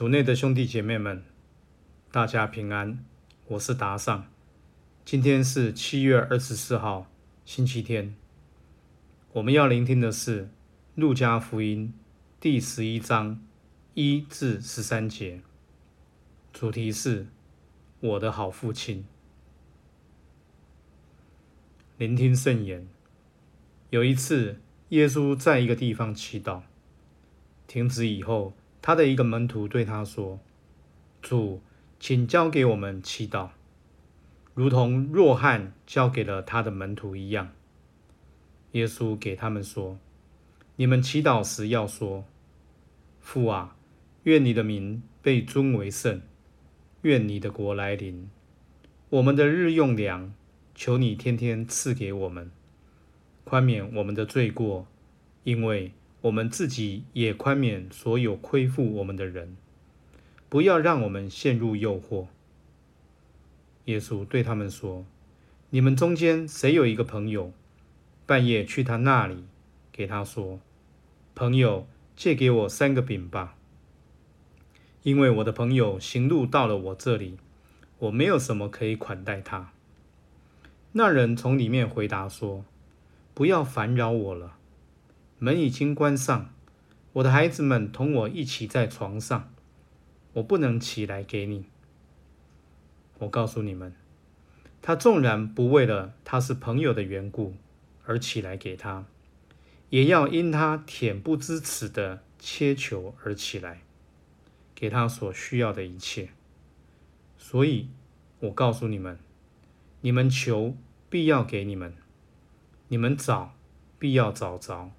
主内的兄弟姐妹们，大家平安，我是达尚。今天是七月二十四号，星期天。我们要聆听的是《路加福音》第十一章一至十三节，主题是“我的好父亲”。聆听圣言。有一次，耶稣在一个地方祈祷，停止以后。他的一个门徒对他说：“主，请教给我们祈祷，如同若翰教给了他的门徒一样。”耶稣给他们说：“你们祈祷时要说：父啊，愿你的名被尊为圣，愿你的国来临。我们的日用粮，求你天天赐给我们，宽免我们的罪过，因为。”我们自己也宽免所有亏负我们的人，不要让我们陷入诱惑。耶稣对他们说：“你们中间谁有一个朋友，半夜去他那里，给他说：‘朋友，借给我三个饼吧，因为我的朋友行路到了我这里，我没有什么可以款待他。’那人从里面回答说：‘不要烦扰我了。’”门已经关上，我的孩子们同我一起在床上，我不能起来给你。我告诉你们，他纵然不为了他是朋友的缘故而起来给他，也要因他恬不知耻的切求而起来，给他所需要的一切。所以，我告诉你们，你们求必要给你们，你们找必要找着。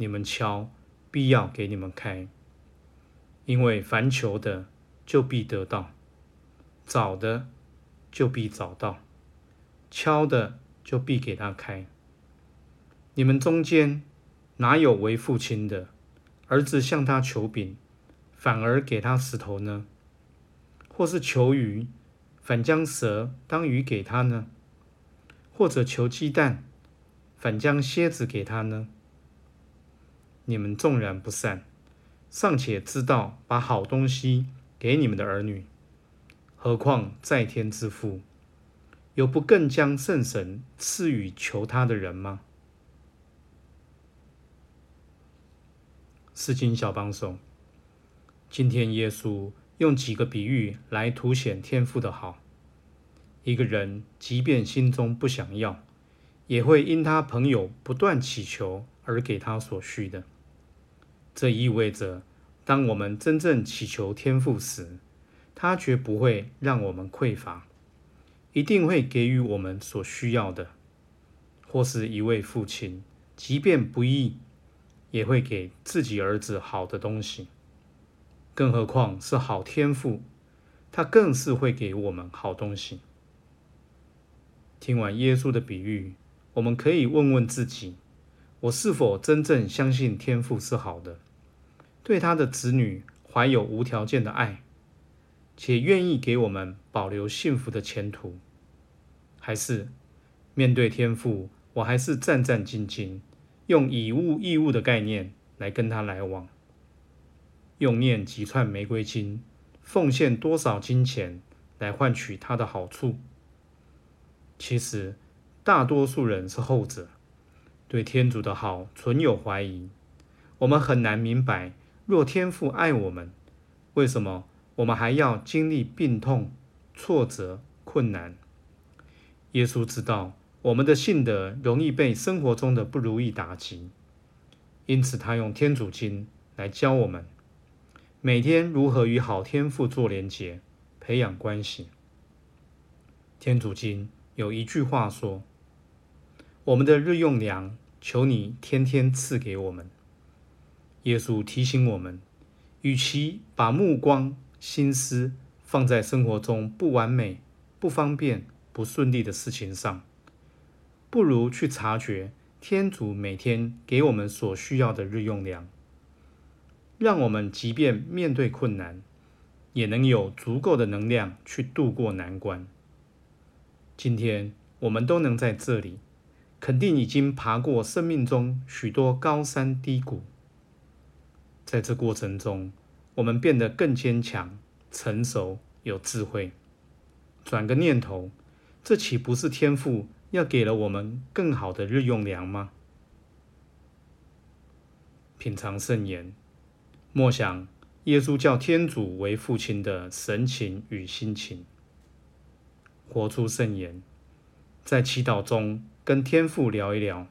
你们敲，必要给你们开，因为凡求的就必得到，找的就必找到，敲的就必给他开。你们中间哪有为父亲的，儿子向他求饼，反而给他石头呢？或是求鱼，反将蛇当鱼给他呢？或者求鸡蛋，反将蝎子给他呢？你们纵然不善，尚且知道把好东西给你们的儿女，何况在天之父，有不更将圣神赐予求他的人吗？诗经小帮手，今天耶稣用几个比喻来凸显天父的好。一个人即便心中不想要，也会因他朋友不断祈求而给他所需的。这意味着，当我们真正祈求天赋时，他绝不会让我们匮乏，一定会给予我们所需要的。或是一位父亲，即便不易，也会给自己儿子好的东西。更何况是好天赋，他更是会给我们好东西。听完耶稣的比喻，我们可以问问自己：我是否真正相信天赋是好的？对他的子女怀有无条件的爱，且愿意给我们保留幸福的前途，还是面对天父，我还是战战兢兢，用以物易物的概念来跟他来往，用念几串玫瑰金，奉献多少金钱来换取他的好处？其实，大多数人是后者，对天主的好存有怀疑，我们很难明白。若天父爱我们，为什么我们还要经历病痛、挫折、困难？耶稣知道我们的信德容易被生活中的不如意打击，因此他用天主经来教我们每天如何与好天父做连结，培养关系。天主经有一句话说：“我们的日用粮，求你天天赐给我们。”耶稣提醒我们，与其把目光、心思放在生活中不完美、不方便、不顺利的事情上，不如去察觉天主每天给我们所需要的日用粮，让我们即便面对困难，也能有足够的能量去度过难关。今天我们都能在这里，肯定已经爬过生命中许多高山低谷。在这过程中，我们变得更坚强、成熟、有智慧。转个念头，这岂不是天父要给了我们更好的日用粮吗？品尝圣言，默想耶稣叫天主为父亲的神情与心情，活出圣言，在祈祷中跟天父聊一聊，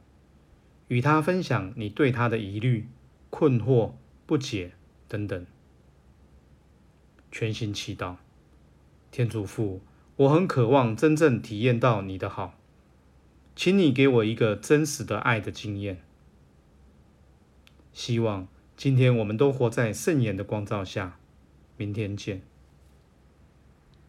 与他分享你对他的疑虑、困惑、不解等等。全心祈祷，天主父。我很渴望真正体验到你的好，请你给我一个真实的爱的经验。希望今天我们都活在圣言的光照下。明天见。